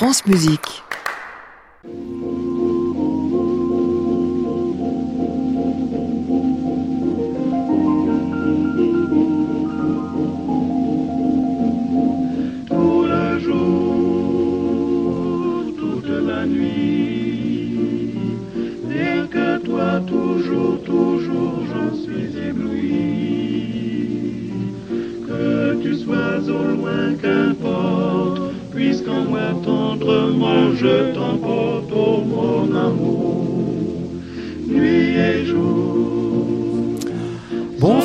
France Musique. tout le jour, toute la nuit. Rien que toi, toujours, toujours, j'en suis ébloui. Que tu sois au loin, qu'importe, tendrement je t'emporte, oh mon amour,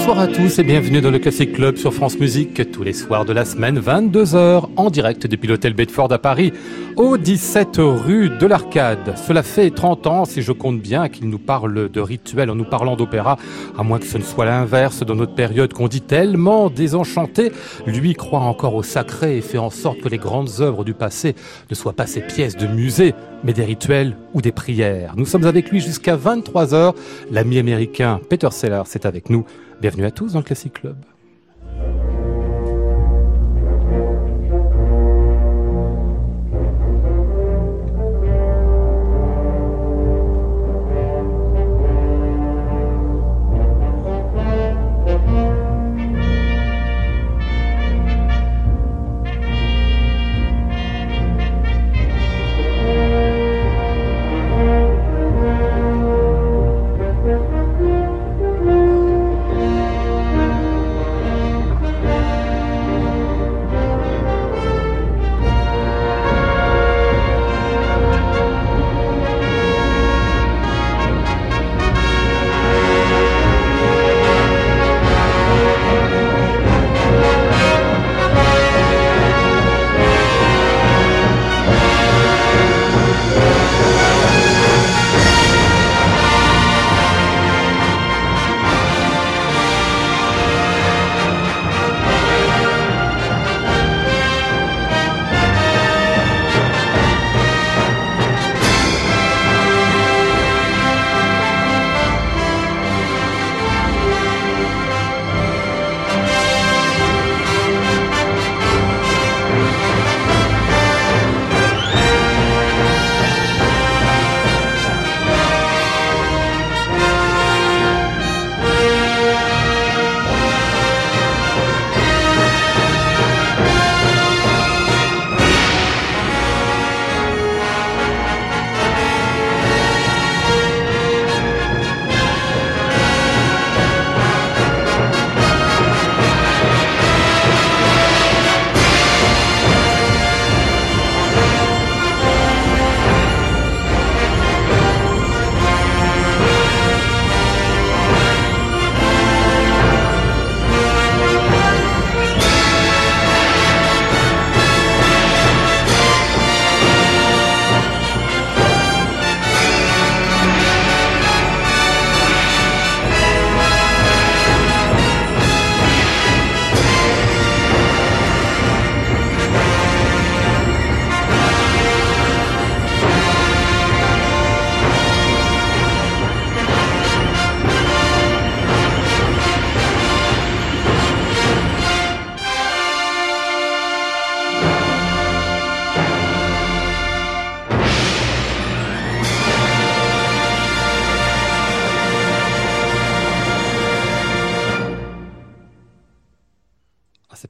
Bonsoir à tous et bienvenue dans le Classic Club sur France Musique tous les soirs de la semaine 22h en direct depuis l'hôtel Bedford à Paris au 17 rue de l'Arcade. Cela fait 30 ans si je compte bien qu'il nous parle de rituels en nous parlant d'opéra à moins que ce ne soit l'inverse dans notre période qu'on dit tellement désenchanté. Lui croit encore au sacré et fait en sorte que les grandes œuvres du passé ne soient pas ces pièces de musée mais des rituels ou des prières. Nous sommes avec lui jusqu'à 23h. L'ami américain Peter Sellers est avec nous. Bienvenue à tous dans le Classic Club.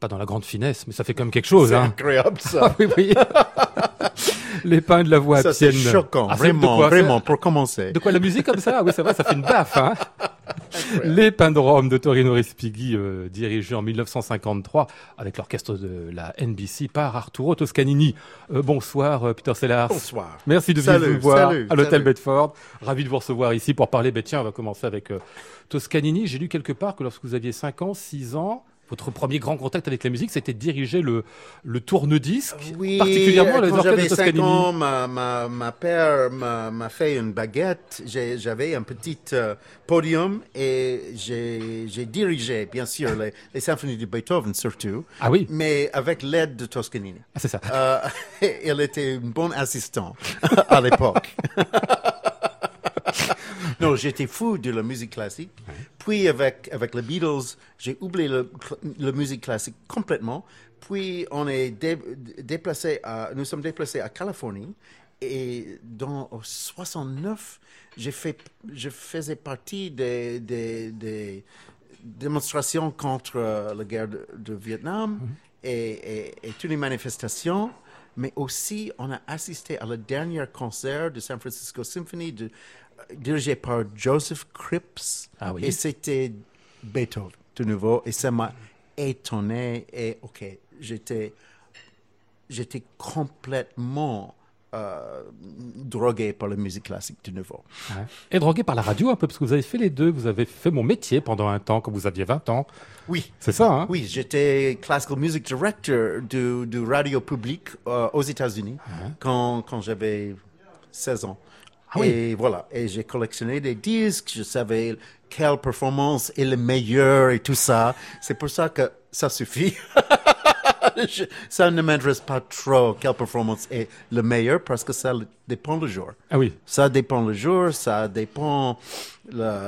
Pas dans la grande finesse, mais ça fait même quelque chose. C'est Hein. incroyable Ah ça. oui, oui. Les pains de la voix ça c'est choquant, Ah, vraiment, quoi vraiment, pour commencer. De quoi la musique comme ça? Ah Oui, c'est vrai, ça fait une baffe. Hein Les Pains de Rome de Torino Respighi, euh, dirigé en 1953 avec l'orchestre de la NBC par Arturo Toscanini. Euh, bonsoir, euh, Peter Sellars. Bonsoir. Merci de venir nous voir salut, à l'hôtel. Bedford. Ravi de vous recevoir ici pour parler. Ben tiens, on va commencer avec euh, Toscanini. J'ai lu quelque part que lorsque vous aviez 5 ans, 6 ans, votre premier grand contact avec la musique, c'était de diriger le, le tourne-disque, Oui, particulièrement les quand orchestres de j'avais 5 Toscanini. ans, ma, ma, ma père m'a fait une baguette. J'avais un petit euh, podium et j'ai j'ai dirigé, bien sûr, les, les symphonies de Beethoven surtout, Ah oui, mais avec l'aide de Toscanini. ah, c'est ça. Euh, il était un bon assistant à l'époque. non, j'étais fou de la musique classique. Puis avec, avec les Beatles, j'ai oublié le- la musique classique complètement. puis on est dé- déplacé à, nous sommes déplacés à Californie. Et dans en 69, j'ai fait, je faisais partie des, des, des démonstrations contre euh, la guerre de, de Vietnam et, et- et toutes les manifestations. Mais aussi, on a assisté à le dernier concert de San Francisco Symphony de- dirigé par Joseph Cripps. Ah oui. Et c'était Beethoven, de nouveau. Et ça m'a étonné. Et OK, j'étais, j'étais complètement euh, drogué par la musique classique de nouveau. Ouais. Et drogué par la radio un peu, parce que vous avez fait les deux. Vous avez fait mon métier pendant un temps, quand vous aviez 20 ans. Oui. C'est ça, hein? Oui, j'étais classical music director du, du radio public euh, aux États-Unis quand, quand j'avais 16 ans. Ah oui. et voilà, et j'ai collectionné des disques, je savais quelle performance est le meilleur et tout ça. C'est pour ça que ça suffit. Je- ça ne m'intéresse pas trop quelle performance est le meilleur parce que ça dépend le jour. Ah oui. Ça dépend le jour, ça dépend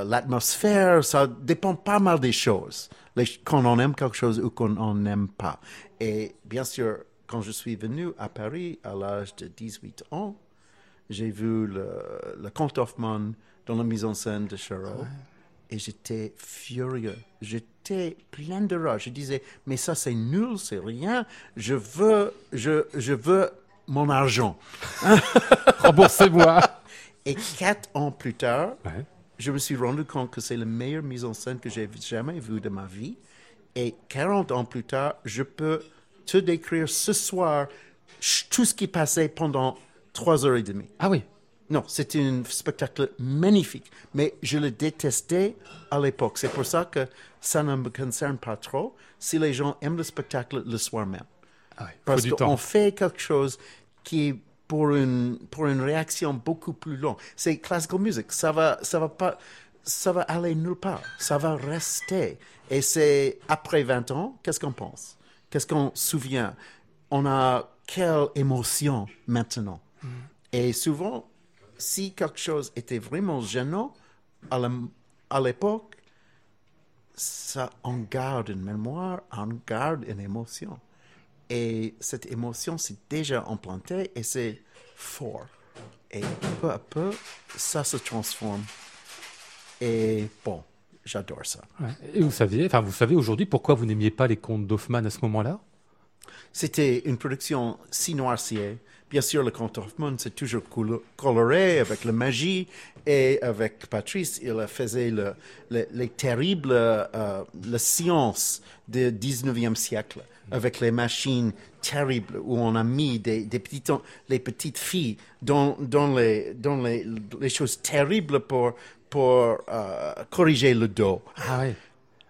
l'atmosphère, ça dépend pas mal des choses. Les- Quand on aime quelque chose ou qu'on n'en aime pas. Et bien sûr, quand je suis venu à Paris à l'âge de 18 ans, j'ai vu le, le comte Hoffmann dans la mise en scène de Charot. Et j'étais furieux. J'étais plein de rage. Je disais, mais ça c'est nul, c'est rien. Je veux, je, je veux mon argent. Remboursez-moi. Et quatre ans plus tard, Ouais. je me suis rendu compte que c'est la meilleure mise en scène que j'ai jamais vue de ma vie. Et 40 ans plus tard, je peux te décrire ce soir tout ce qui passait pendant trois heures et demie. Ah oui. Non, c'était un spectacle magnifique, mais je le détestais à l'époque. C'est pour ça que ça ne me concerne pas trop si les gens aiment le spectacle le soir même. Ah oui. Parce qu'on fait quelque chose qui est pour une, pour une réaction beaucoup plus longue. C'est classical music. Ça va, ça va pas, ça va aller nulle part. Ça va rester. Et c'est après 20 ans, qu'est-ce qu'on pense? Qu'est-ce qu'on se souvient? On a quelle émotion maintenant? Et souvent, si quelque chose était vraiment gênant à l'époque, ça en garde une mémoire, on garde une émotion. Et cette émotion s'est déjà implantée et c'est fort. Et peu à peu, ça se transforme. Et bon, j'adore ça. Et vous saviez, enfin vous savez aujourd'hui pourquoi vous n'aimiez pas les contes d'Hoffmann à ce moment-là? C'était une production si noirciée. Bien sûr, le conte Hoffmann, c'est toujours colo- coloré avec la magie et avec Patrice, il faisait le, le- les terribles, euh, la du 19e siècle avec les machines terribles où on a mis des, petites, les petites filles dans, les, choses terribles pour, pour euh, corriger le dos. Ah oui.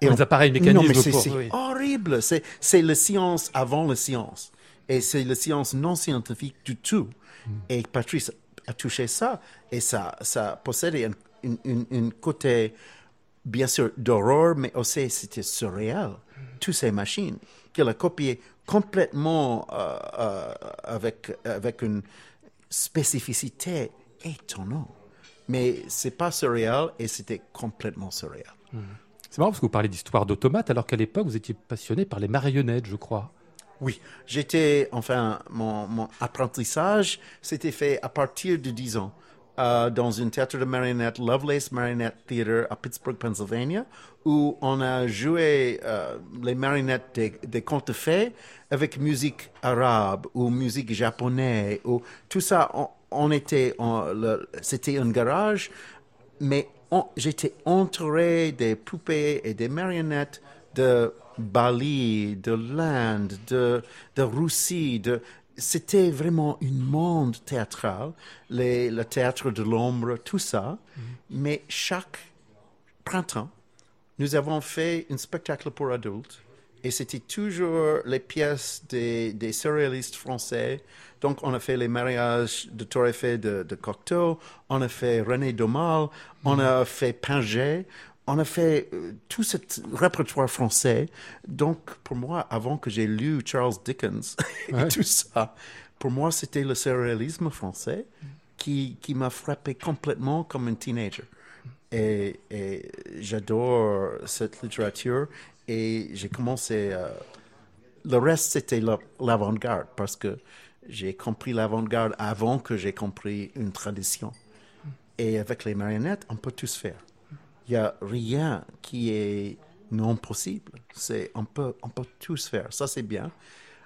Et les on- appareils mécanismes Non, mais c'est oui. horrible. C'est la science avant la science. Et c'est la science non scientifique du tout. Hmm. Et Patrice a touché ça. Et ça, ça possédait un, une- une- une côté, bien sûr, d'horreur, mais aussi c'était surréel. Hmm. Toutes ces machines qu'il a copiées complètement euh, euh, avec, avec une spécificité étonnante. Mais c'est pas surréel et c'était complètement surréel. C'est marrant parce que vous parlez d'histoire d'automates alors qu'à l'époque vous étiez passionné par les marionnettes, je crois. Oui, j'étais, enfin, mon, apprentissage s'était fait à partir de 10 ans euh, dans un théâtre de marionnettes, Lovelace Marionette Theater à Pittsburgh, Pennsylvania, où on a joué euh, les marionnettes des, des contes de fées avec musique arabe ou musique japonaise, ou tout ça. On, était, c'était un garage, mais j'étais entouré des poupées et des marionnettes de Bali, de l'Inde, de, de Russie. De... C'était vraiment un monde théâtral, les, le théâtre de l'ombre, tout ça. Mais chaque printemps, nous avons fait un spectacle pour adultes. Et c'était toujours les pièces des, des surréalistes français. Donc, on a fait les mariages de Torréfait de, de Cocteau, on a fait René Daumal, on a fait Pinget, on a fait euh, tout ce répertoire français. Donc, pour moi, avant que j'ai lu Charles Dickens et Ouais. tout ça, pour moi, c'était le surréalisme français qui, qui m'a frappé complètement comme un teenager. Et, et j'adore cette littérature et j'ai commencé à le reste, c'était la- l'avant-garde parce que j'ai compris l'avant-garde avant que j'ai compris une tradition. Et avec les marionnettes, on peut tous faire. Il n'y a rien qui est non possible. C'est, on, peut, on peut tous faire. Ça, c'est bien.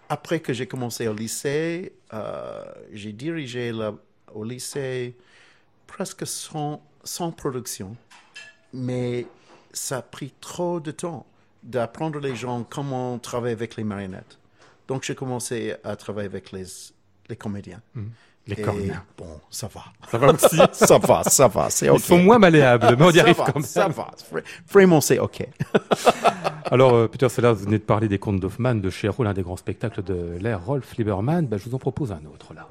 Après que j'ai commencé au lycée, euh, j'ai dirigé la- au lycée presque sans, sans production. Mais ça a pris trop de temps d'apprendre les gens comment travailler avec les marionnettes. Donc, j'ai commencé à travailler avec les, les comédiens. Les Et cornes. bon, ça va. Ça va aussi. ça va, ça va, c'est OK. Ils sont moins malléables, mais on y Ça arrive va, quand même. Ça va, Vra- vraiment, c'est OK. Alors, euh, Peter Sellers, vous venez de parler des contes d'Hoffmann, de Chéreau, l'un des grands spectacles de l'ère Rolf Lieberman. Ben, je vous en propose un autre, là.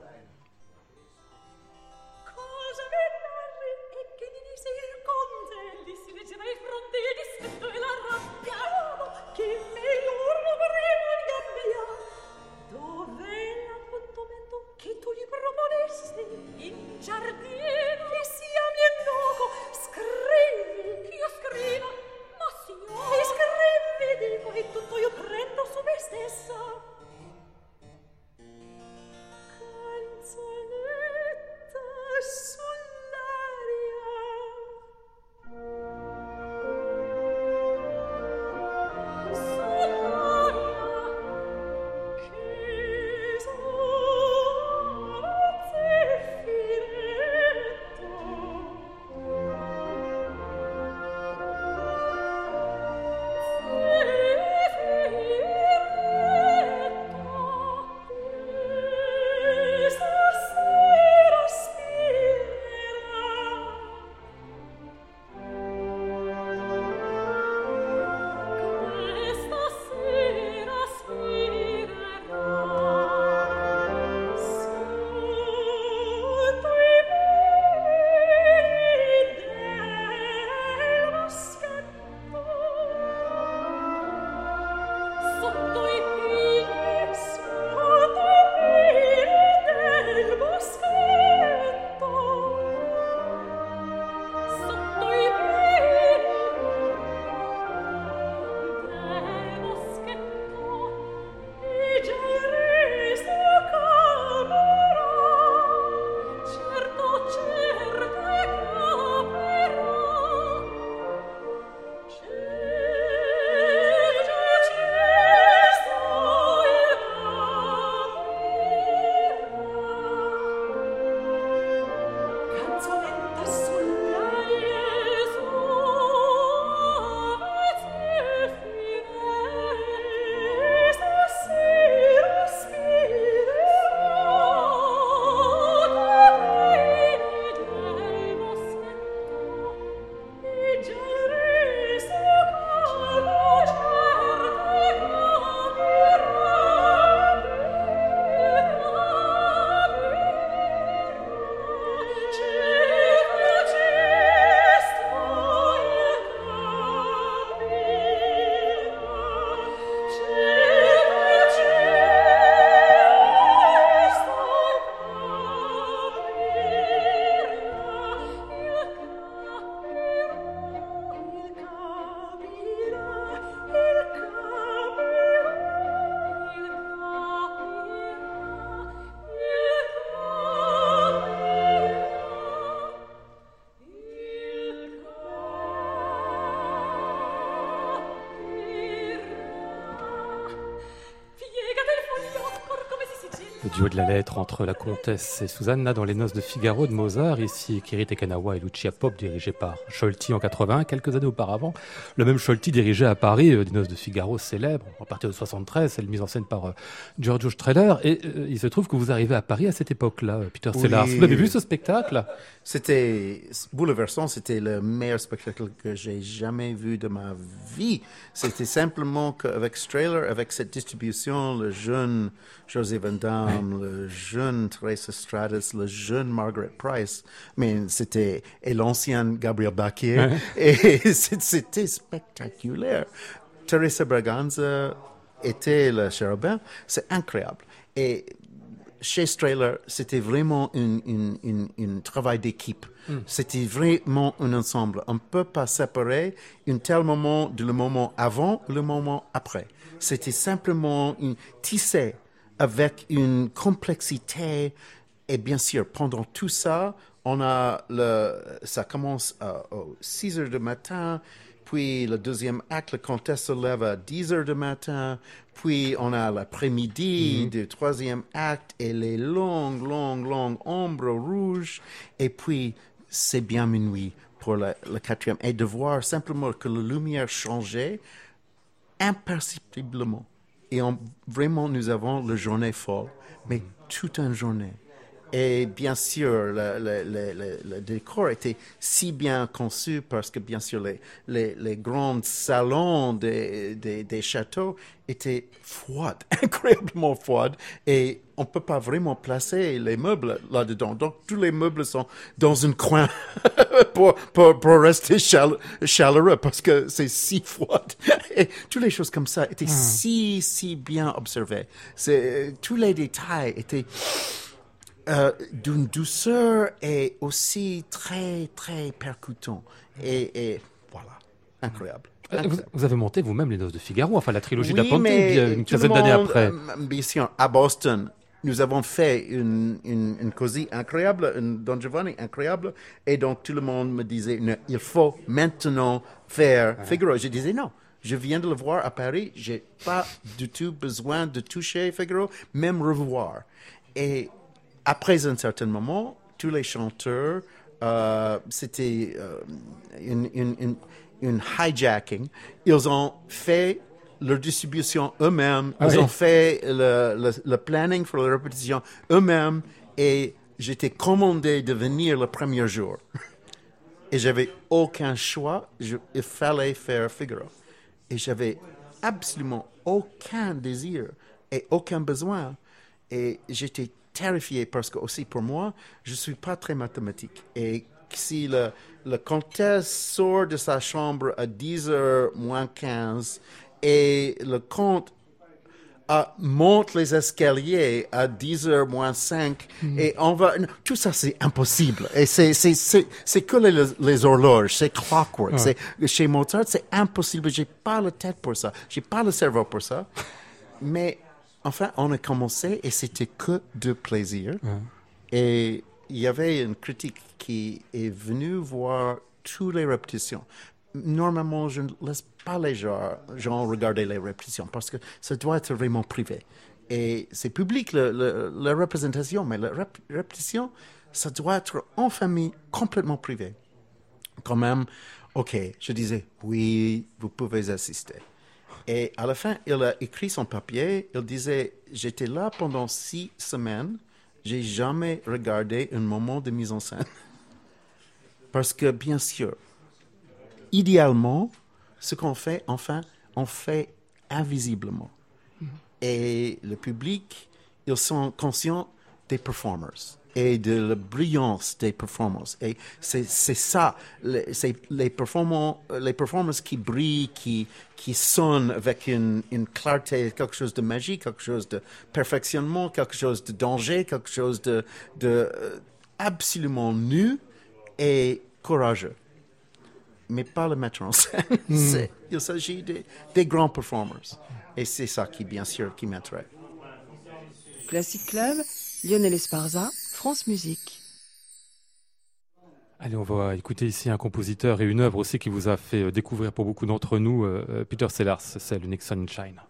Duo de la lettre entre la comtesse et Susanna dans les noces de Figaro de Mozart, ici Kiri Tekanawa et Lucia Pop, dirigé par Scholti en 80, quelques années auparavant. Le même Scholti dirigeait à Paris euh, des noces de Figaro célèbres, à partir de 73, c'est mise en scène par euh, Giorgio Strehler. Et euh, il se trouve que vous arrivez à Paris à cette époque-là, euh, Peter Oui. Sellars. Vous l'avez vu ce spectacle? C'était bouleversant, c'était le meilleur spectacle que j'ai jamais vu de ma vie. C'était simplement qu'avec Strahler, avec cette distribution, le jeune José Van Damme, le jeune Teresa Stratus, le jeune Margaret Price, mais c'était et l'ancien Gabriel Bacquier, et c'était spectaculaire. Teresa Braganza était le chérubin, c'est incroyable. Et chez Strahler, c'était vraiment un une, une, une travail d'équipe. C'était vraiment un ensemble. On ne peut pas séparer un tel moment le moment avant, le moment après. C'était simplement une tissé avec une complexité. Et bien sûr, pendant tout ça, on a le, ça commence à, aux 6 heures du matin, puis le deuxième acte, la comtesse se lève à 10 heures du matin, puis on a l'après-midi du troisième acte et les longues, longues, longues ombres rouges, et puis c'est bien minuit pour le, le quatrième, et de voir simplement que la lumière changeait imperceptiblement. Et vraiment, nous avons la journée folle, mais toute une journée. Et bien sûr, le, décor était si bien conçu parce que, bien sûr, les, les, les grands salons des, des, châteaux étaient froids, incroyablement froids. Et on ne peut pas vraiment placer les meubles là-dedans. Donc, tous les meubles sont dans un coin pour, pour, pour rester chale- chaleureux parce que c'est si froid. Et toutes les choses comme ça étaient si, si bien observées. C'est, tous les détails étaient euh, d'une douceur et aussi très, très percutant. Et, et voilà, incroyable. Euh, Vous, vous avez monté vous-même les Noces de Figaro, enfin la trilogie Oui, mais bien une quinzaine d'années après. euh, bien sûr, à Boston, nous avons fait une, une, une cosy incroyable, une Don Giovanni incroyable, et donc tout le monde me disait, il faut maintenant faire Figaro. Je disais non. Je viens de le voir à Paris, j'ai pas du tout besoin de toucher Figaro, même revoir. Et après un certain moment, tous les chanteurs, euh, c'était euh, une, une, une, une hijacking. Ils ont fait leur distribution eux-mêmes, Ah ils oui. ont fait le, le, le planning pour la répétition eux-mêmes, et j'étais commandé de venir le premier jour. Et j'avais aucun choix, je- il fallait faire Figaro. Et j'avais absolument aucun désir et aucun besoin. Et j'étais terrifié parce que aussi pour moi, je suis pas très mathématique. Et si le, le comtesse sort de sa chambre à 10h moins 15 et le comte ah, monte les escaliers à 10h moins 5 et on va... non, Tout ça, c'est impossible. Et c'est, c'est, c'est, c'est que les, les horloges, c'est clockwork. C'est, chez Mozart, c'est impossible. J'ai pas la tête pour ça. J'ai pas le cerveau pour ça. Mais enfin, on a commencé et c'était que de plaisir. Et il y avait une critique qui est venue voir toutes les répétitions. Normalement, je ne laisse pas les gens, regarder les répétitions parce que ça doit être vraiment privé. Et c'est public, la représentation, mais la rép- répétition, ça doit être en famille, complètement privé. Quand même, OK, je disais, oui, vous pouvez assister. Et à la fin, il a écrit son papier. Il disait J'étais là pendant six semaines. J'ai jamais regardé un moment de mise en scène. Parce que, bien sûr, idéalement, ce qu'on fait, enfin, on fait invisiblement. Et le public, ils sont conscients des performers et de la brillance des performances. Et c'est ça, les- c'est les performances, les performances qui brillent, qui, qui sonnent avec une, une clarté, quelque chose de magique, quelque chose de perfectionnement, quelque chose de danger, quelque chose de, de euh, absolument nu et courageux mais pas le mettre en scène. C'est- Il s'agit des, des grands performers. Et c'est ça qui, bien sûr, qui m'intéresse. Classic Club, Lionel Esparza, France Musique. Allez, on va écouter ici un compositeur et une œuvre aussi qui vous a fait euh, découvrir pour beaucoup d'entre nous, euh, euh, Peter Sellars, c'est le Nixon in China.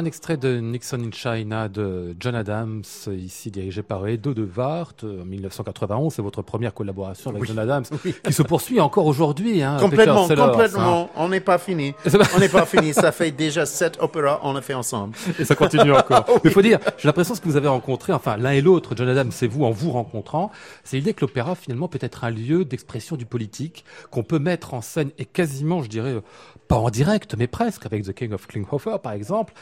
Un extrait de Nixon in China de John Adams, ici dirigé par Edo de Wart en 1991. C'est votre première collaboration avec John Adams, qui se poursuit encore aujourd'hui. Hein, Complètement, hein. complètement. On n'est pas fini. C'est On n'est pas fini. Ça fait déjà sept opéras, on a fait ensemble. Et ça continue encore. Mais il faut dire, j'ai l'impression que ce que vous avez rencontré, enfin l'un et l'autre, John Adams et vous, en vous rencontrant, c'est l'idée que l'opéra finalement peut être un lieu d'expression du politique, qu'on peut mettre en scène et quasiment, je dirais, euh, pas en direct, mais presque, avec The King of Klinghoffer par exemple,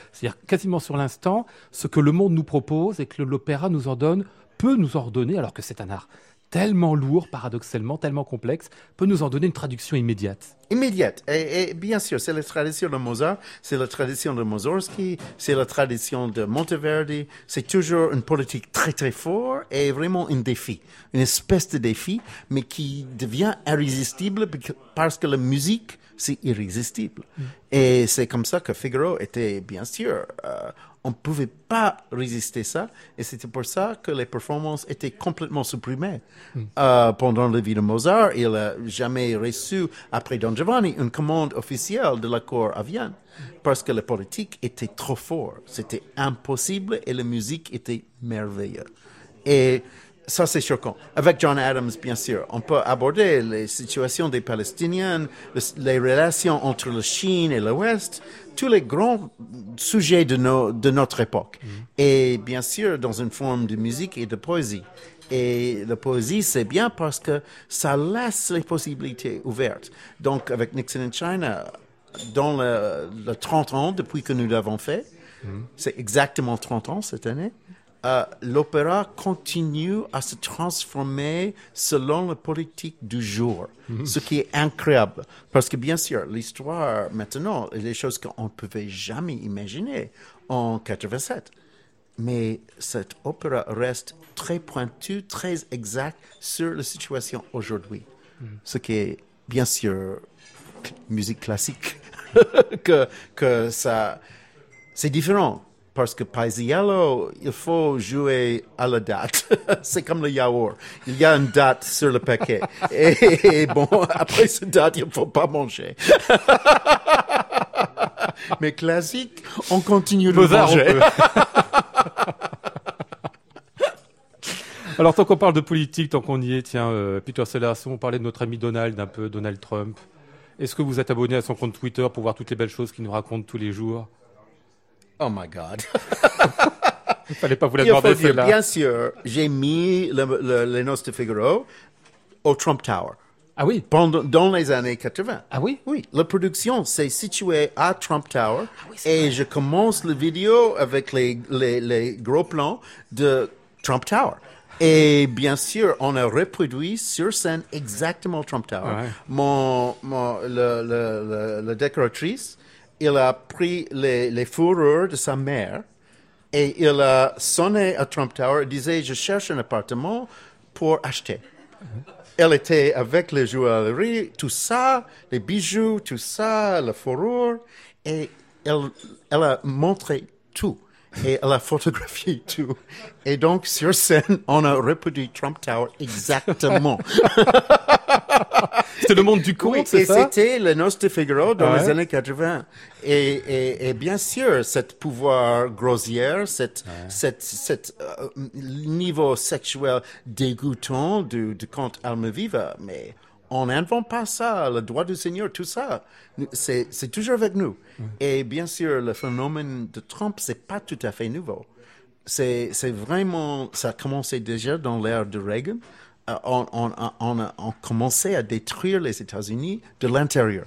quasiment sur l'instant, ce que le monde nous propose et que l'opéra nous en donne, peut nous en redonner, alors que c'est un art tellement lourd, paradoxalement, tellement complexe, peut nous en donner une traduction immédiate. Immédiate. Et, bien sûr, c'est la tradition de Mozart, c'est la tradition de Mussorgsky, c'est la tradition de Monteverdi. C'est toujours une politique très très forte et vraiment un défi, une espèce de défi, mais qui devient irrésistible parce que la musique, c'est irrésistible. Et c'est comme ça que Figaro était, bien sûr, euh, on ne pouvait pas résister ça, et c'était pour ça que les performances étaient complètement supprimées. Euh, pendant la vie de Mozart, il n'a jamais reçu, après Don Giovanni, une commande officielle de la cour à Vienne, parce que la politique était trop forte. C'était impossible, et la musique était merveilleuse. Et ça, c'est choquant. Avec John Adams, bien sûr, on peut aborder les situations des Palestiniens, le- les relations entre la Chine et l'Ouest, tous les grands sujets de, nos- de notre époque. Et bien sûr, dans une forme de musique et de poésie. Et la poésie, c'est bien parce que ça laisse les possibilités ouvertes. Donc, avec Nixon in China, dans le, le 30 ans depuis que nous l'avons fait, c'est exactement 30 ans cette année, euh, l'opéra continue à se transformer selon la politique du jour, ce qui est incroyable. Parce que bien sûr, l'histoire maintenant, est des choses qu'on ne pouvait jamais imaginer en 87. mais cet opéra reste très pointu, très exact sur la situation aujourd'hui. Ce qui est bien sûr musique classique, que, que ça, c'est différent. Parce que Paisiello, il faut jouer à la date. c'est comme le yaourt. Il y a une date sur le paquet. Et, et bon, après cette date, il ne faut pas manger. Mais classique, on continue de manger. Alors, tant qu'on parle de politique, tant qu'on y est, tiens, euh, Peter Sellers, on parlait de notre ami Donald, un peu Donald Trump. Est-ce que vous êtes abonné à son compte Twitter pour voir toutes les belles choses qu'il nous raconte tous les jours? Oh my God. Il fallait pas vous la demander, celle-là. bien sûr, j'ai mis le, le- les noces de Figaro au Trump Tower Ah oui pendant, dans les années 80. Ah oui? Oui, la production s'est située à Trump Tower et je commence la vidéo avec les, les, les gros plans de Trump Tower. Et bien sûr, on a reproduit sur scène exactement Trump Tower. Ouais. Mon, mon, le, le, le- la décoratrice, il a pris les, fourrures de sa mère et il a sonné à Trump Tower et disait, je cherche un appartement pour acheter. Elle était avec les joailleries, tout ça, les bijoux, tout ça, la fourrure, et elle, elle a montré tout. Et elle a photographié tout. Et donc, sur scène, on a reproduit Trump Tower exactement. C'était le monde du conte, Oui, c'est ça? c'était le Noce de Figaro dans Ouais. les années 80. Et, et, et bien sûr, cette pouvoir grossière, cette, cette, cette euh, niveau sexuel dégoûtant du, du conte Almaviva, mais on n'invente pas ça, le droit du Seigneur, tout ça. C'est toujours avec nous. Et bien sûr, le phénomène de Trump, c'est pas tout à fait nouveau. C'est c'est vraiment, ça a commencé déjà dans l'ère de Reagan. Euh, on, on, a- on a on commençait à détruire les États-Unis de l'intérieur.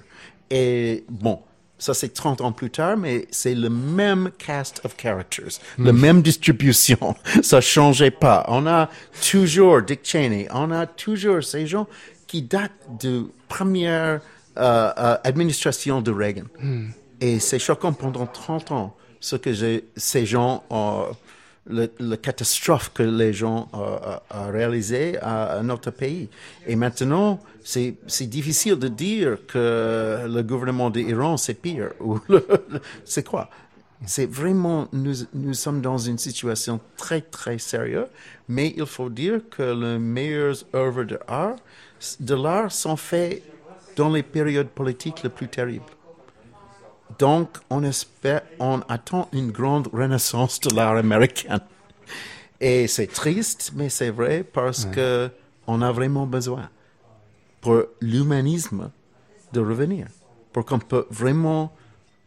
Et bon, ça c'est 30 ans plus tard, mais c'est le même cast of characters, la même distribution. Ça changeait pas. On a toujours Dick Cheney, on a toujours ces gens qui datent de première euh, euh, administration de Reagan. Et c'est choquant pendant 30 ans ce que ces gens ont, le, le catastrophe que les gens ont réalisé à, à notre pays. Et maintenant, c'est difficile de dire que le gouvernement d'Iran, c'est pire. Ou c'est quoi? C'est vraiment, nous, nous sommes dans une situation très, très sérieuse, mais il faut dire que les meilleures œuvres de art, de l'art sont faites dans les périodes politiques les plus terribles. Donc, on espère, on attend une grande renaissance de l'art américain. Et c'est triste, mais c'est vrai parce que on a vraiment besoin pour l'humanisme de revenir, pour qu'on peut vraiment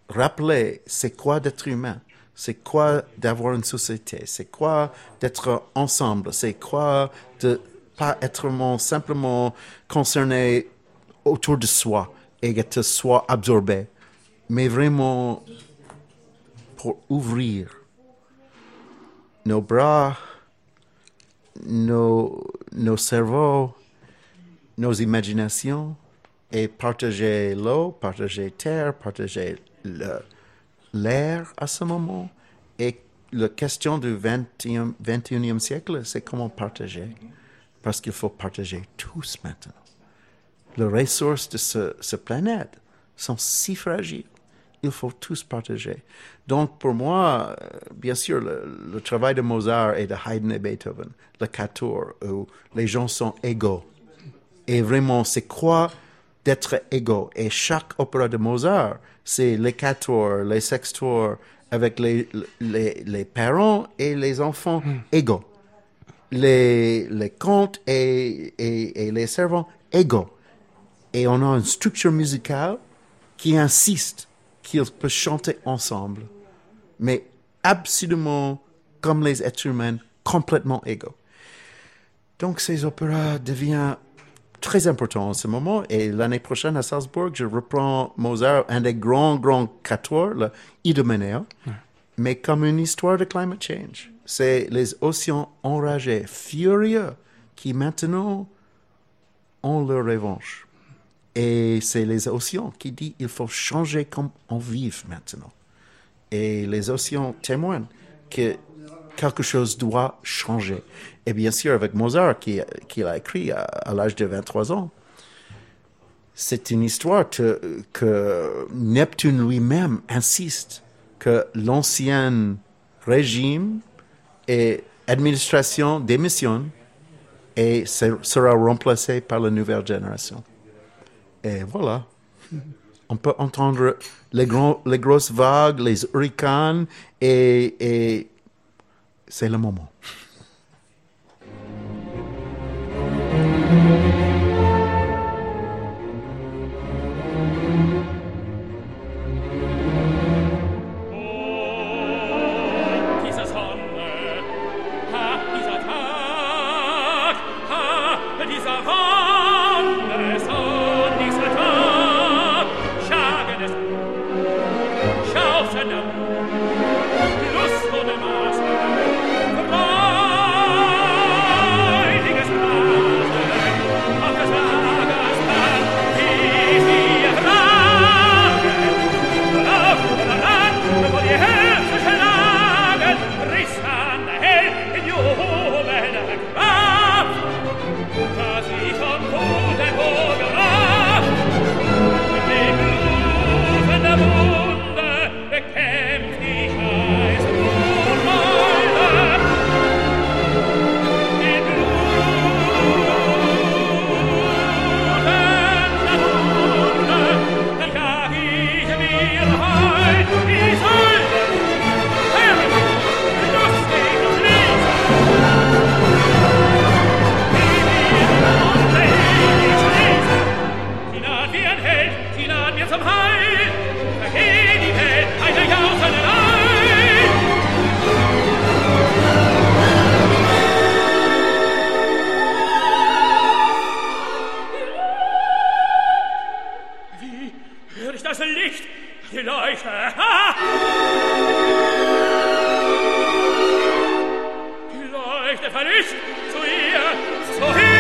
rappeler c'est quoi d'être humain, c'est quoi d'avoir une société, c'est quoi d'être ensemble, c'est quoi de pas être simplement concerné autour de soi et être soi absorbé, mais vraiment pour ouvrir nos bras, nos, nos cerveaux, nos imaginations et partager l'eau, partager terre, partager l'air à ce moment. Et la question du 21e, 21e siècle, c'est comment partager. Parce qu'il faut partager tous maintenant. Les ressources de ce, ce planète sont si fragiles. Il faut tous partager. Donc, pour moi, euh, bien sûr, le, travail de Mozart et de Haydn et Beethoven, le Quatuor, où les gens sont égaux. Et vraiment, c'est quoi d'être égaux? Et chaque opéra de Mozart, c'est les quatuors, les sextoirs, avec les, les, parents et les enfants égaux. Les, les contes et, et les servants égaux. Et on a une structure musicale qui insiste qu'ils peuvent chanter ensemble, mais absolument comme les êtres humains, complètement égaux. Donc ces opéras deviennent très importants en ce moment. Et l'année prochaine à Salzbourg, je reprends Mozart, un des grands, grands quatuors, le Idomeneo, mais comme une histoire de climate change. C'est les océans enragés, furieux, qui maintenant ont leur revanche. Et c'est les océans qui disent il faut changer comme on vit maintenant. Et les océans témoignent que quelque chose doit changer. Et bien sûr, avec Mozart, qui, qui l'a écrit à, l'âge de 23 ans, c'est une histoire que, que Neptune lui-même insiste que l'ancien régime et administration démissionnent et se- sera remplacé par la nouvelle génération. Et voilà. On peut entendre les, gros, les grosses vagues, les hurricanes, et c'est le moment. das Licht, die Leuchte. Ha! Die Leuchte verlischt zu ihr, zu ihr.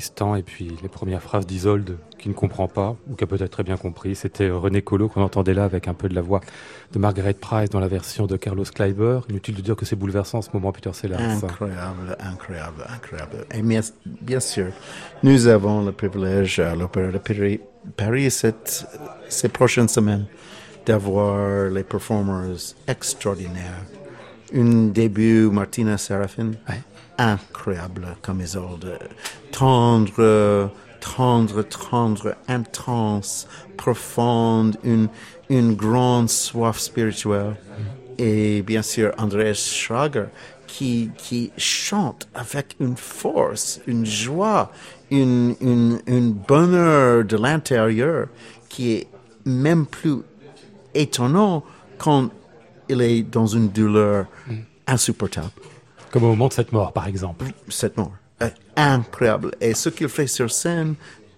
Tristan et puis les premières phrases d'Isolde qui ne comprend pas ou qui a peut-être très bien compris. C'était René Colo qu'on entendait là avec un peu de la voix de Margaret Price dans la version de Carlos Kleiber. Inutile de dire que c'est bouleversant en ce moment, Peter Sellers. Incroyable, incroyable, incroyable. Et bien, bien sûr, nous avons le privilège à l'Opéra de Paris, Paris cette, ces prochaines semaines d'avoir les performers extraordinaires. Un début, Martina Serafin, Ouais. incroyable comme Isolde. Tendre, tendre, tendre, intense, profonde, une, une grande soif spirituelle. Et bien sûr, Andreas Schrager, qui, qui chante avec une force, une joie, une, une, une bonheur de l'intérieur qui est même plus étonnant quand il est dans une douleur insupportable Comme au moment de cette mort, par exemple. cette mort. Incroyable. Et ce qu'il fait sur scène,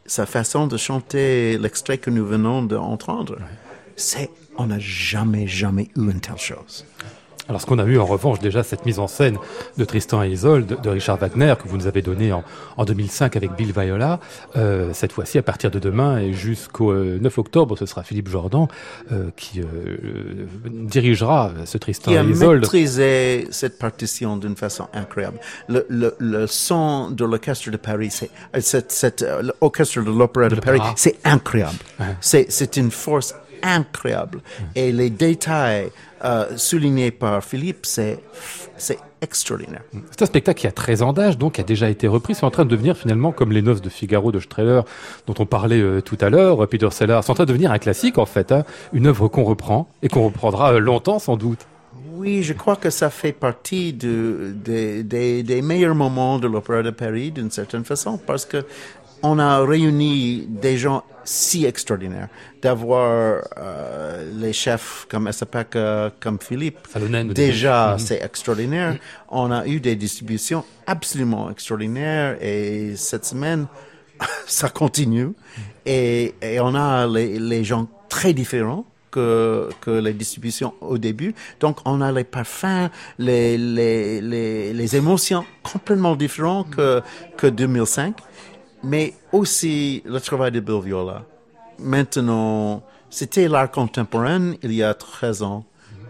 sa façon de chanter l'extrait que nous venons d'entendre, c'est, on n'a jamais, jamais eu une telle chose. Alors, ce qu'on a eu en revanche déjà, cette mise en scène de Tristan et Isolde de Richard Wagner que vous nous avez donné en, en 2005 avec Bill Viola. Euh, cette fois-ci, à partir de demain et jusqu'au euh, 9 octobre, ce sera Philippe Jordan euh, qui euh, euh, dirigera ce Tristan Qui a et Isolde. maîtrisé cette partition d'une façon incroyable. Le, le, le son de l'orchestre de Paris, c'est, euh, cette, cette, euh, l'orchestre de l'opéra de, De Paris, c'est incroyable. Ouais. C'est, c'est une force incroyable. Et les détails euh, soulignés par Philippe, c'est, extraordinaire. C'est un spectacle qui a 13 ans d'âge, donc qui a déjà été repris. C'est en train de devenir finalement comme les Noces de Figaro de Strehler, dont on parlait euh, tout à l'heure, euh, Peter Sellers. C'est en train de devenir un classique, en fait. hein. Une œuvre qu'on reprend et qu'on reprendra longtemps, sans doute. Oui, je crois que ça fait partie de, des- des- des meilleurs moments de l'Opéra de Paris, d'une certaine façon, parce que on a réuni des gens si extraordinaires. D'avoir euh, les chefs comme Essapaka, comme Philippe, Salonen, déjà, début. c'est extraordinaire. On a eu des distributions absolument extraordinaires et cette semaine, ça continue. Et, et on a les, les gens très différents que, que les distributions au début. Donc, on a les parfums, les, les, les, les émotions complètement différentes que, que 2005. Mais aussi le travail de Bill Viola. Maintenant, c'était l'art contemporain il y a 13 ans.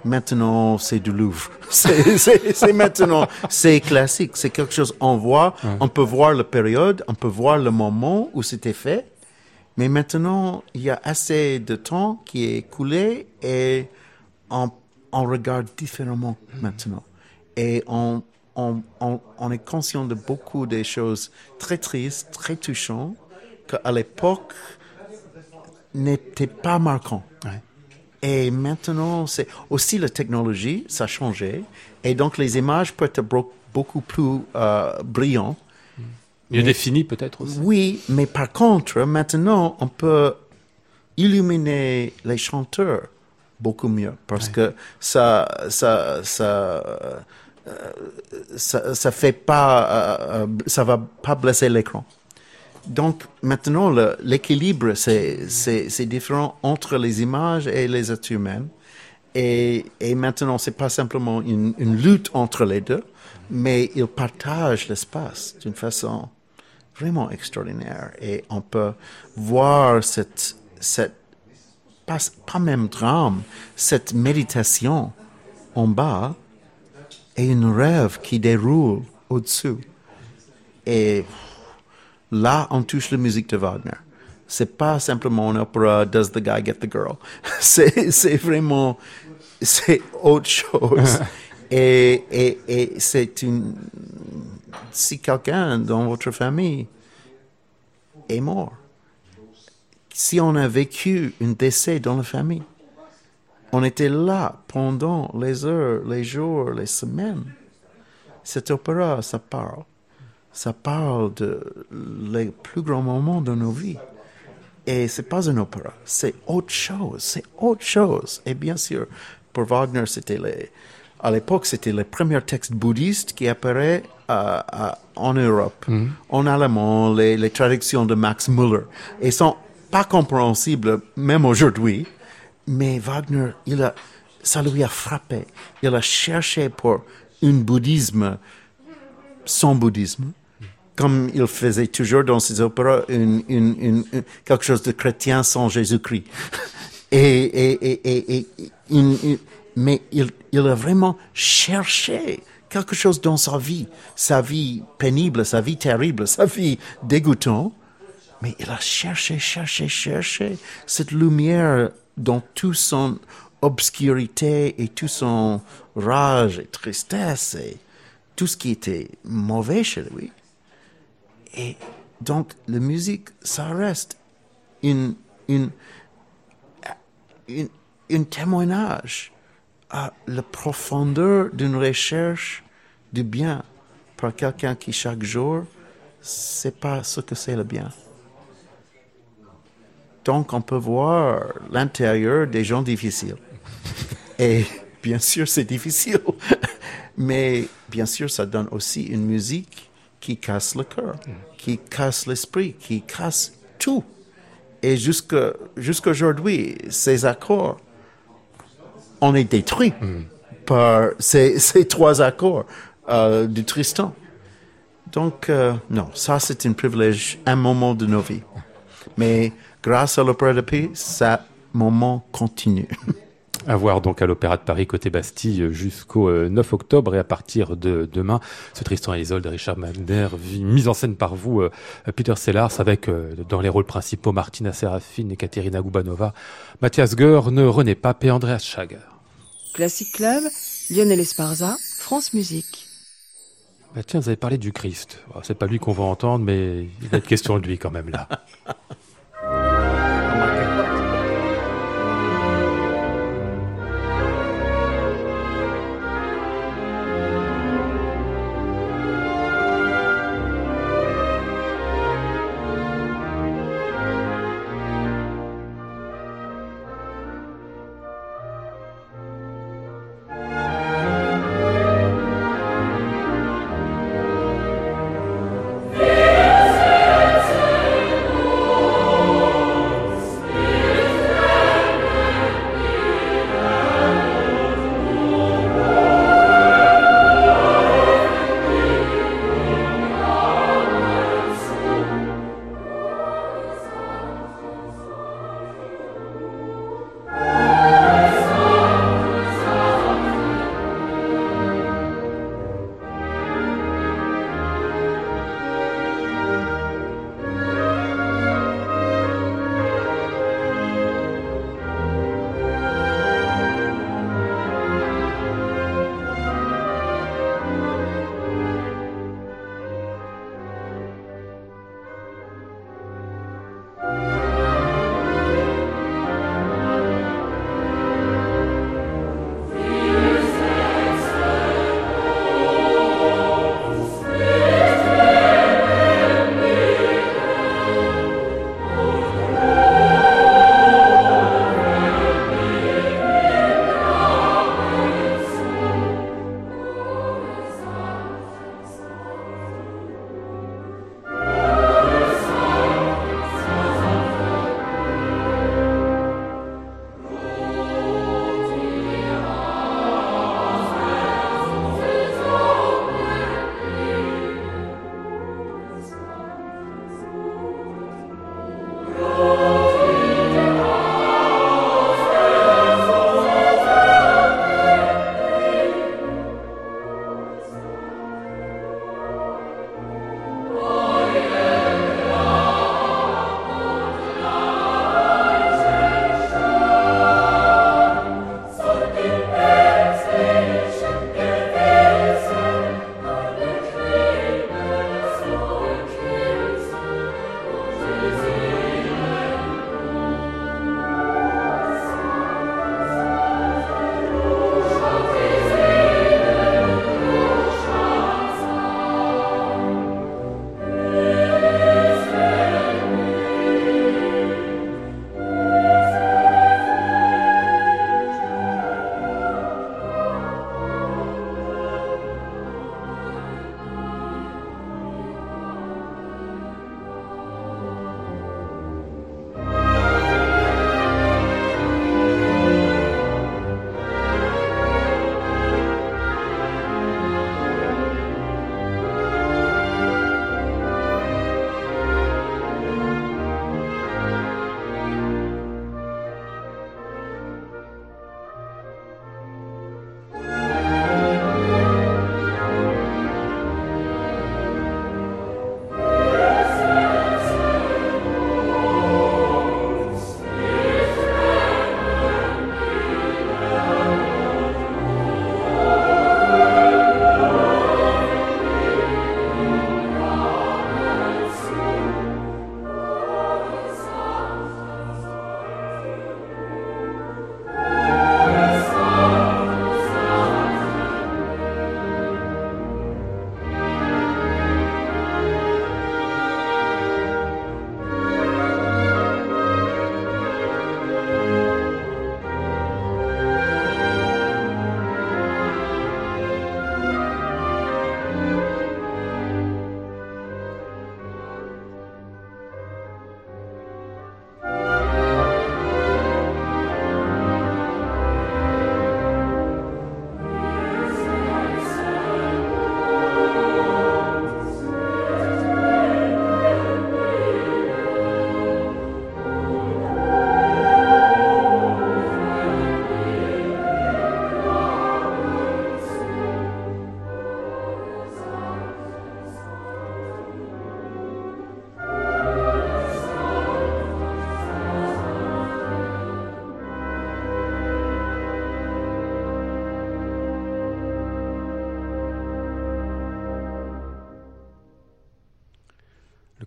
Maintenant, c'est du Louvre. C'est, maintenant, c'est classique. C'est quelque chose, on voit, on peut voir la période, on peut voir le moment où c'était fait. Mais maintenant, il y a assez de temps qui est écoulé et on, on regarde différemment maintenant. Et on, on, on, on est conscient de beaucoup des choses très tristes, très touchantes, qu'à l'époque n'étaient pas marquants. Et maintenant, c'est aussi la technologie, ça a changé. Et donc, les images peuvent être beaucoup plus euh, brillantes. Mieux défini, peut-être aussi. Oui, mais par contre, maintenant, on peut illuminer les chanteurs beaucoup mieux parce que ça, ça, ça, ça, ça fait pas, euh, euh, ça va pas blesser l'écran. Donc maintenant, l'équilibre, c'est différent entre les images et les êtres humains. Et, et maintenant, c'est pas simplement une, une lutte entre les deux, mais ils partagent l'espace d'une façon vraiment extraordinaire. Et on peut voir cette, cette pas, pas même drame, cette méditation en bas et une rêve qui déroule au-dessus. Et là, on touche la musique de Wagner. C'est pas simplement un opéra Does the guy get the girl? C'est, vraiment, c'est autre chose. et, et, et c'est une, si quelqu'un dans votre famille est mort, si on a vécu un décès dans la famille, on était là pendant les heures, les jours, les semaines. Cet opéra, ça parle. Ça parle de les plus grands moments de nos vies. Et c'est pas un opéra, c'est autre chose, c'est autre chose. Et bien sûr, pour Wagner, c'était les, à l'époque, c'était les premiers textes bouddhistes qui apparaient euh, euh, en Europe, en allemand, les, les traductions de Max Muller. Et sont pas compréhensibles même aujourd'hui, mais Wagner, il a, ça lui a frappé. Il a cherché pour un bouddhisme sans bouddhisme comme il faisait toujours dans ses opéras, une, quelque chose de chrétien sans Jésus-Christ. Et, et, et, et, mais il, il a vraiment cherché quelque chose dans sa vie, sa vie pénible, sa vie terrible, sa vie dégoûtante. Mais il a cherché, cherché, cherché cette lumière dans toute son obscurité et tout son rage et tristesse et tout ce qui était mauvais chez lui. Et donc, la musique, ça reste une, une, une, un témoignage à la profondeur d'une recherche du bien par quelqu'un qui chaque jour sait pas ce que c'est le bien. Donc on peut voir l'intérieur des gens difficiles. Et bien sûr c'est difficile, mais bien sûr ça donne aussi une musique qui casse le cœur, qui casse l'esprit, qui casse tout. Et jusque jusqu'aujourd'hui, ces accords, on est détruit par ces, ces trois accords euh, du Tristan. Donc, euh, non, ça c'est un privilège, un moment de nos vies. Mais grâce à l'Opéra de Paix, ce moment continue. À voir donc à l'Opéra de Paris côté Bastille jusqu'au euh, 9 octobre et à partir de demain, ce Tristan et Isolde de Richard Wagner, vi- mise en scène par vous, euh, Peter Sellars, avec euh, dans les rôles principaux Martina Serafine et Katerina Gubanova, Mathias Goerne, René Pape et Andreas Schager. Classic Club, Lionel Esparza, France Musique. Bah tiens, vous avez parlé du Christ. C'est pas lui qu'on va entendre, mais il va être question de lui quand même là.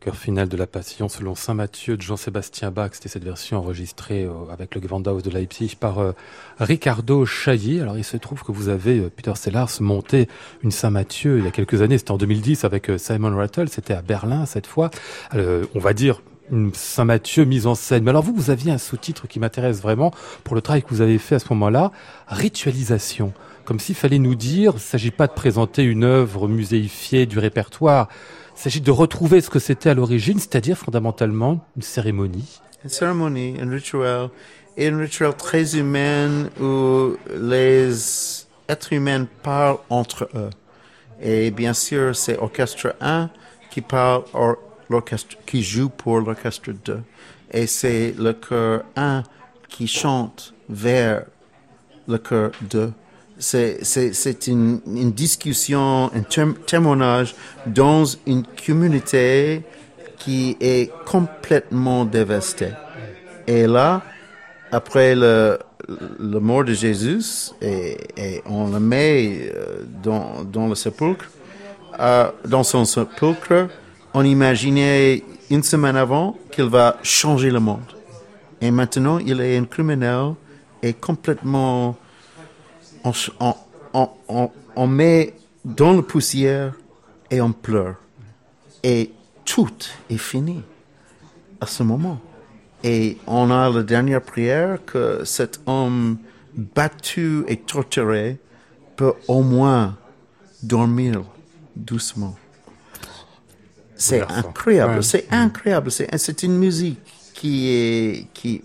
Le chœur final de la Passion selon Saint Matthieu de Jean-Sébastien Bach, c'était cette version enregistrée euh, avec le Gewandhaus de Leipzig par euh, Ricardo Chailly. Alors il se trouve que vous avez, euh, Peter Sellars, monté une Saint Matthieu il y a quelques années, c'était en 2010 avec Simon Rattle, c'était à Berlin cette fois. on va dire une Saint Matthieu mise en scène. Mais alors vous, vous aviez un sous-titre qui m'intéresse vraiment pour le travail que vous avez fait à ce moment-là, ritualisation. Comme s'il fallait nous dire, il ne s'agit pas de présenter une œuvre muséifiée du répertoire, il s'agit de retrouver ce que c'était à l'origine, c'est-à-dire fondamentalement une cérémonie. Une cérémonie, un rituel, et un rituel très humain où les êtres humains parlent entre eux. Et bien sûr, c'est Orchestre 1 qui parle, l'orchestre, qui joue pour l'Orchestre 2. Et c'est le chœur 1 qui chante vers le chœur 2 c'est une, une, discussion, un témoignage dans une communauté qui est complètement dévastée. Et là, après le, le mort de Jésus, et, et on le met euh, dans, dans le sépulcre, euh, dans son sépulcre, on imaginait une semaine avant qu'il va changer le monde. Et maintenant, il est un criminel et complètement on, met dans la poussière et on pleure. Et tout est fini à ce moment. Et on a la dernière prière que cet homme battu et torturé peut au moins dormir doucement. C'est incroyable, c'est incroyable. C'est une musique qui est, qui,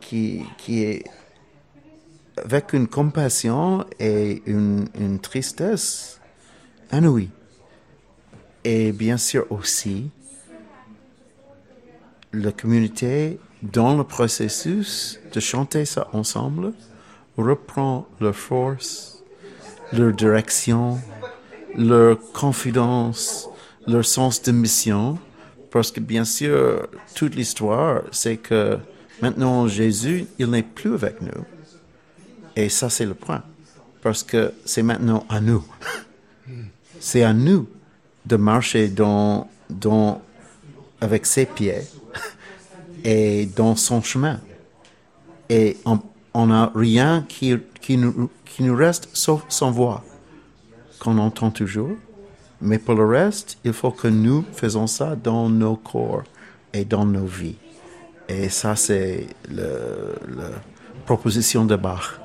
qui, qui est avec une compassion et une, une tristesse inouïe. Et bien sûr aussi, la communauté, dans le processus de chanter ça ensemble, reprend leur force, leur direction, leur confidence, leur sens de mission. Parce que bien sûr, toute l'histoire, c'est que maintenant Jésus, il n'est plus avec nous. Et ça, c'est le point. Parce que c'est maintenant à nous. c'est à nous de marcher dans, dans, avec ses pieds et dans son chemin. Et on n'a rien qui, qui, nous, qui nous reste sauf son voix, qu'on entend toujours. Mais pour le reste, il faut que nous faisons ça dans nos corps et dans nos vies. Et ça, c'est la proposition de Bach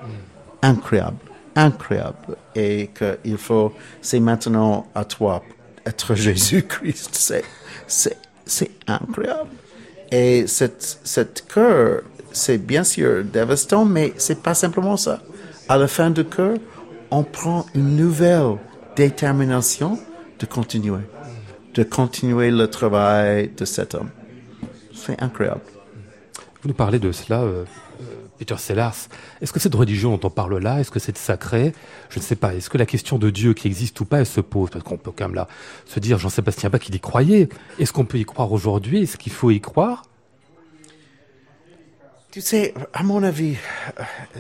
incroyable, incroyable, et qu'il faut, c'est maintenant à toi, être Jésus-Christ, c'est, incroyable. Et cette, cette cœur, c'est bien sûr dévastant, mais c'est pas simplement ça. À la fin du cœur, on prend une nouvelle détermination de continuer, de continuer le travail de cet homme. C'est incroyable. Vous nous parlez de cela, euh, Peter Sellars, est-ce que cette religion dont on parle là, est-ce que c'est sacré? Je ne sais pas. Est-ce que la question de Dieu qui existe ou pas, elle se pose? Parce qu'on peut quand même là se dire, Jean-Sébastien Bach, il y croyait. Est-ce qu'on peut y croire aujourd'hui? Est-ce qu'il faut y croire? Tu sais, à mon avis,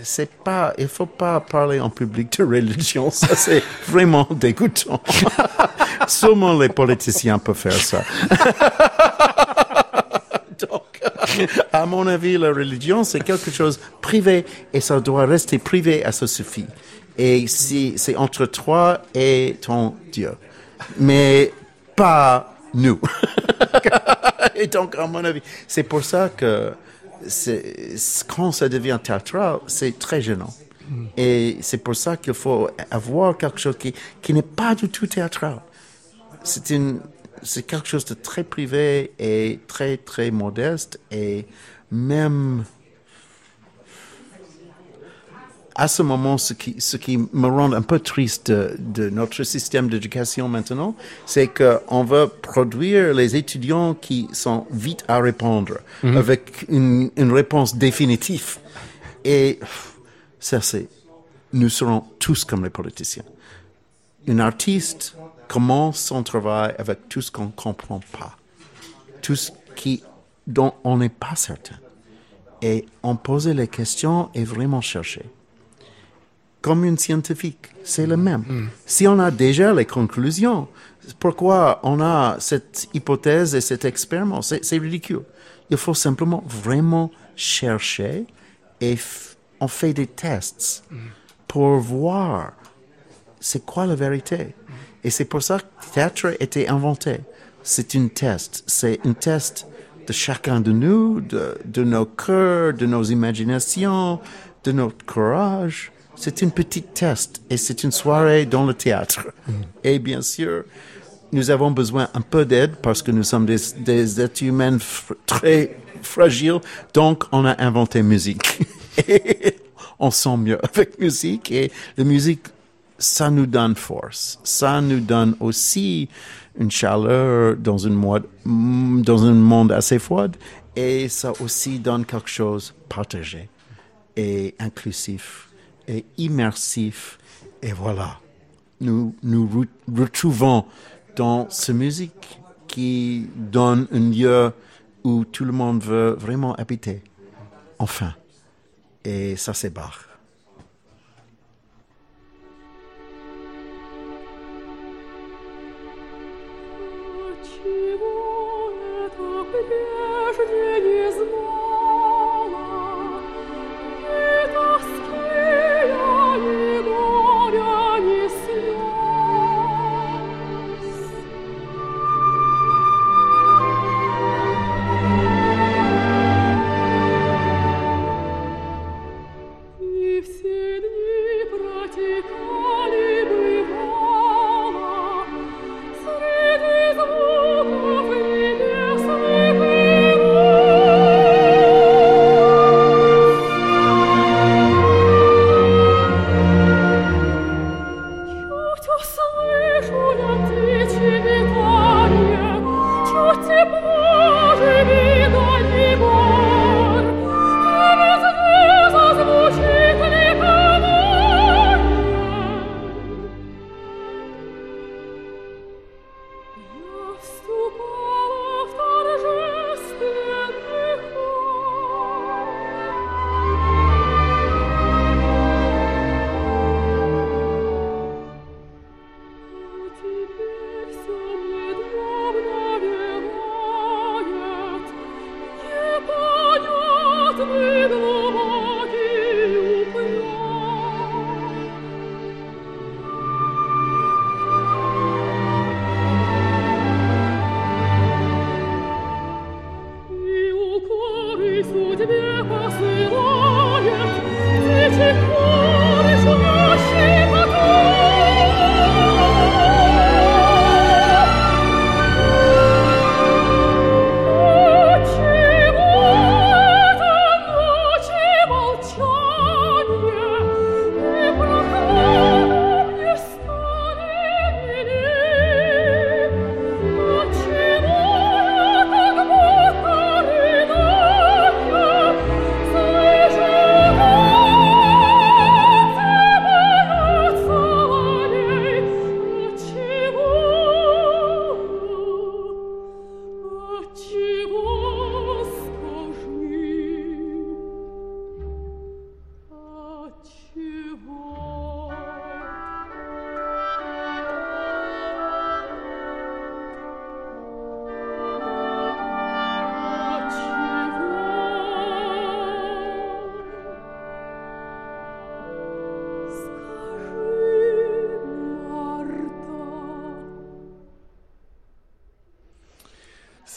c'est pas, il faut pas parler en public de religion. Ça, c'est vraiment dégoûtant. Seulement les politiciens peuvent faire ça. à mon avis, la religion, c'est quelque chose privé et ça doit rester privé, à ça suffit. Et si c'est entre toi et ton Dieu. Mais pas nous. et donc, à mon avis, c'est pour ça que quand ça devient théâtral, c'est très gênant. Et c'est pour ça qu'il faut avoir quelque chose qui, qui n'est pas du tout théâtral. C'est une, c'est quelque chose de très privé et très, très modeste. Et même à ce moment, ce qui, ce qui me rend un peu triste de, notre système d'éducation maintenant, c'est qu'on veut produire les étudiants qui sont vite à répondre, mhm. avec une, une réponse définitive. Et ça, c'est, nous serons tous comme les politiciens. Un artiste commence son travail avec tout ce qu'on ne comprend pas, tout ce qui, dont on n'est pas certain. Et on pose les questions et vraiment chercher. comme une scientifique. C'est le même. Si on a déjà les conclusions, pourquoi on a cette hypothèse et cet expériment? C'est ridicule. Il faut simplement vraiment chercher et on fait des tests pour voir c'est quoi la vérité. Et c'est pour ça que le théâtre a été inventé. C'est une test. C'est un test de chacun de nous, de, de nos cœurs, de nos imaginations, de notre courage. C'est une petite test et c'est une soirée dans le théâtre. Et bien sûr, nous avons besoin un peu d'aide parce que nous sommes des, des êtres humains très fragiles. Donc, on a inventé musique. On sent mieux avec musique et la musique, ça nous donne force. Ça nous donne aussi une chaleur dans une dans un monde assez froid et ça aussi donne quelque chose partagé et inclusif et immersif. Et voilà, nous nous re- retrouvons dans cette musique qui donne un lieu où tout le monde veut vraiment habiter. Enfin. Et ça, c'est Bach. the ground.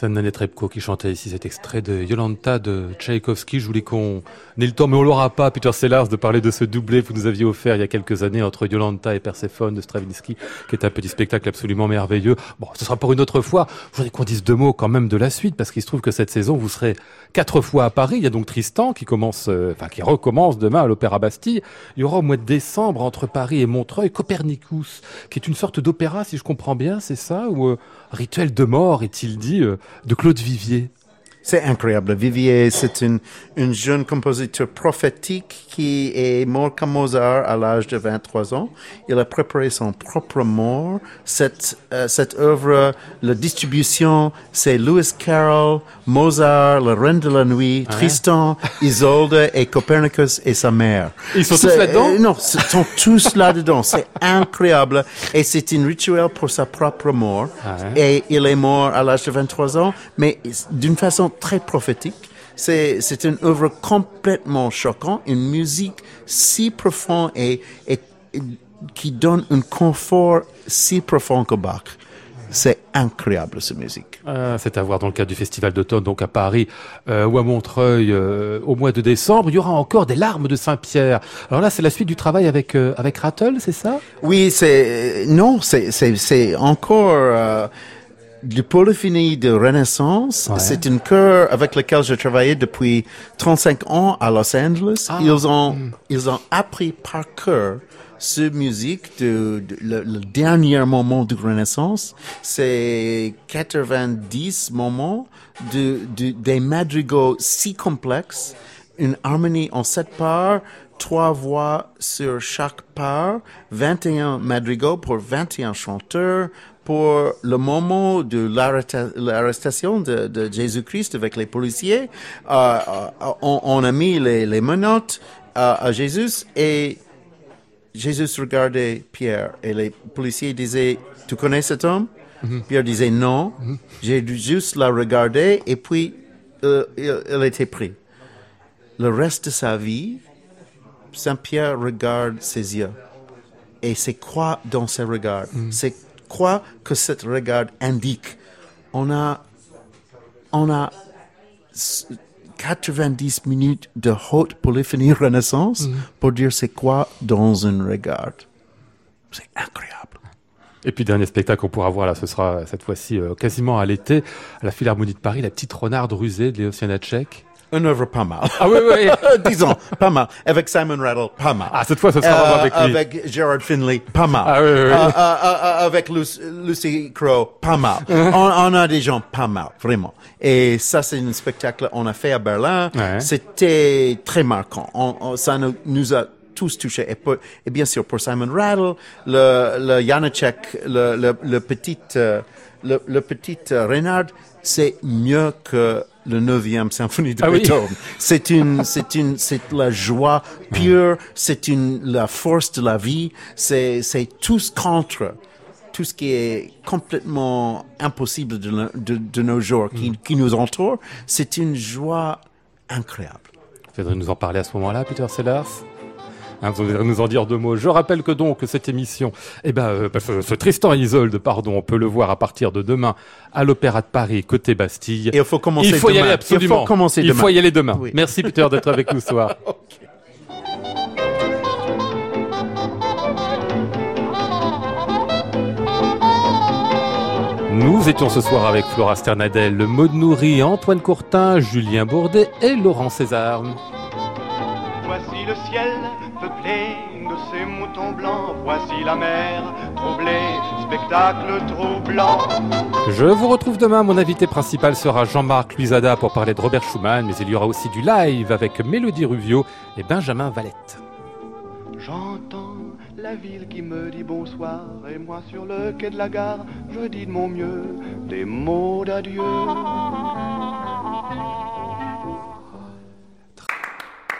Nanette Repko qui chantait ici cet extrait de Yolanta de Tchaïkovski. Je voulais qu'on ait le temps, mais on l'aura pas, Peter Sellars, de parler de ce doublé que vous nous aviez offert il y a quelques années entre Yolanta et Perséphone de Stravinsky, qui est un petit spectacle absolument merveilleux. Bon, ce sera pour une autre fois. Je voudrais qu'on dise deux mots quand même de la suite, parce qu'il se trouve que cette saison, vous serez quatre fois à Paris. Il y a donc Tristan qui commence, euh, enfin, qui recommence demain à l'Opéra Bastille. Il y aura au mois de décembre, entre Paris et Montreuil, Copernicus, qui est une sorte d'opéra, si je comprends bien, c'est ça, ou euh, rituel de mort, est-il dit, euh, de Claude Vivier? C'est incroyable. Vivier, c'est une, une jeune compositeur prophétique qui est mort comme Mozart à l'âge de 23 ans. Il a préparé son propre mort. Cette, euh, cette œuvre, la distribution, c'est Lewis Carroll, Mozart, Le Reine de la Nuit, Tristan, Isolde et Copernicus et sa mère. Ils sont tous là-dedans euh, Non, ils sont tous là-dedans. C'est incroyable. Et c'est un rituel pour sa propre mort. Et il est mort à l'âge de 23 ans, mais d'une façon très prophétique. C'est, une œuvre complètement choquante, une musique si profonde et, et, et qui donne un confort si profond que Bach. C'est incroyable, cette musique. Euh, c'est à voir dans le cadre du Festival d'automne, donc à Paris euh, ou à Montreuil euh, au mois de décembre. Il y aura encore des larmes de Saint-Pierre. Alors là, c'est la suite du travail avec euh, avec Rattle, c'est ça? Oui, c'est non, c'est c'est c'est encore euh, du polyphonie de Renaissance. Ouais. C'est une chœur avec lequel j'ai travaillé depuis 35 ans à Los Angeles. Ah. Ils ont ils ont appris par cœur ce musique de, de- le, le dernier moment de Renaissance. C'est 90 moments de, de des madrigaux si complexes une harmonie en sept parts, trois voix sur chaque part, 21 madrigaux pour 21 chanteurs, pour le moment de l'arrestation de, de Jésus-Christ avec les policiers. euh, euh, on, on a mis les, les menottes euh, à Jésus et Jésus regardait Pierre et les policiers disaient, tu connais cet homme? Pierre disait non. J'ai dû juste la regarder et puis euh, il, il était pris. Le reste de sa vie, Saint-Pierre regarde ses yeux. Et c'est quoi dans ses regards? C'est quoi que cet regard indique? On a, on a s- 90 minutes de haute polyphonie renaissance pour dire c'est quoi dans un regard. C'est incroyable. Et puis dernier spectacle qu'on pourra voir là, ce sera cette fois-ci euh, quasiment à l'été à la Philharmonie de Paris, la petite renarde rusée de Léo Janacek. Une œuvre pas mal. Ah oui, oui. Disons, pas mal. Avec Simon Rattle, pas mal. Ah, cette fois, ce sera Euh, avec lui. avec Gerard Finley, pas mal. Ah oui, oui, oui. Euh, euh, euh, avec Lucy, Lucy Crowe, pas mal. on, on a des gens pas mal, vraiment. Et ça, c'est un spectacle qu'on a fait à Berlin. Ouais. C'était très marquant. On- on- ça nous, nous a tous touchés. Et, pour- et bien sûr, pour Simon Rattle, le, le Janacek, le, le, le petit, euh, le, le petit euh, Reynard, c'est mieux que le 9e symphonie de Ah oui. Beethoven. C'est une, c'est une, c'est la joie pure, c'est une, la force de la vie, c'est, c'est tout ce contre tout ce qui est complètement impossible de, no- de, de nos jours, qui, qui nous entoure. C'est une joie incroyable. Vous nous en parler à ce moment-là, Peter Sellers? Hein, vous viendrez nous en dire deux mots. Je rappelle que donc cette émission, eh ben, euh, bah, ce, ce Tristan et Isolde, pardon, on peut le voir à partir de demain à l'Opéra de Paris, côté Bastille. Et il faut commencer Il faut y aller absolument. Il faut commencer Il demain. faut y aller demain. Oui. Merci Peter d'être avec nous ce soir. Nous étions ce soir avec Flora Sternadel, Maud Nourri, Antoine Courtin, Julien Bourdet et Laurent César. Voici le ciel peuplé de ces moutons blancs. Voici la mer troublée, spectacle troublant. Je vous retrouve demain. Mon invité principal sera Jean-Marc Luisada pour parler de Robert Schumann, mais il y aura aussi du live avec Mélodie Ruvio et Benjamin Valette. J'entends la ville qui me dit bonsoir. Et moi sur le quai de la gare, je dis de mon mieux des mots d'adieu.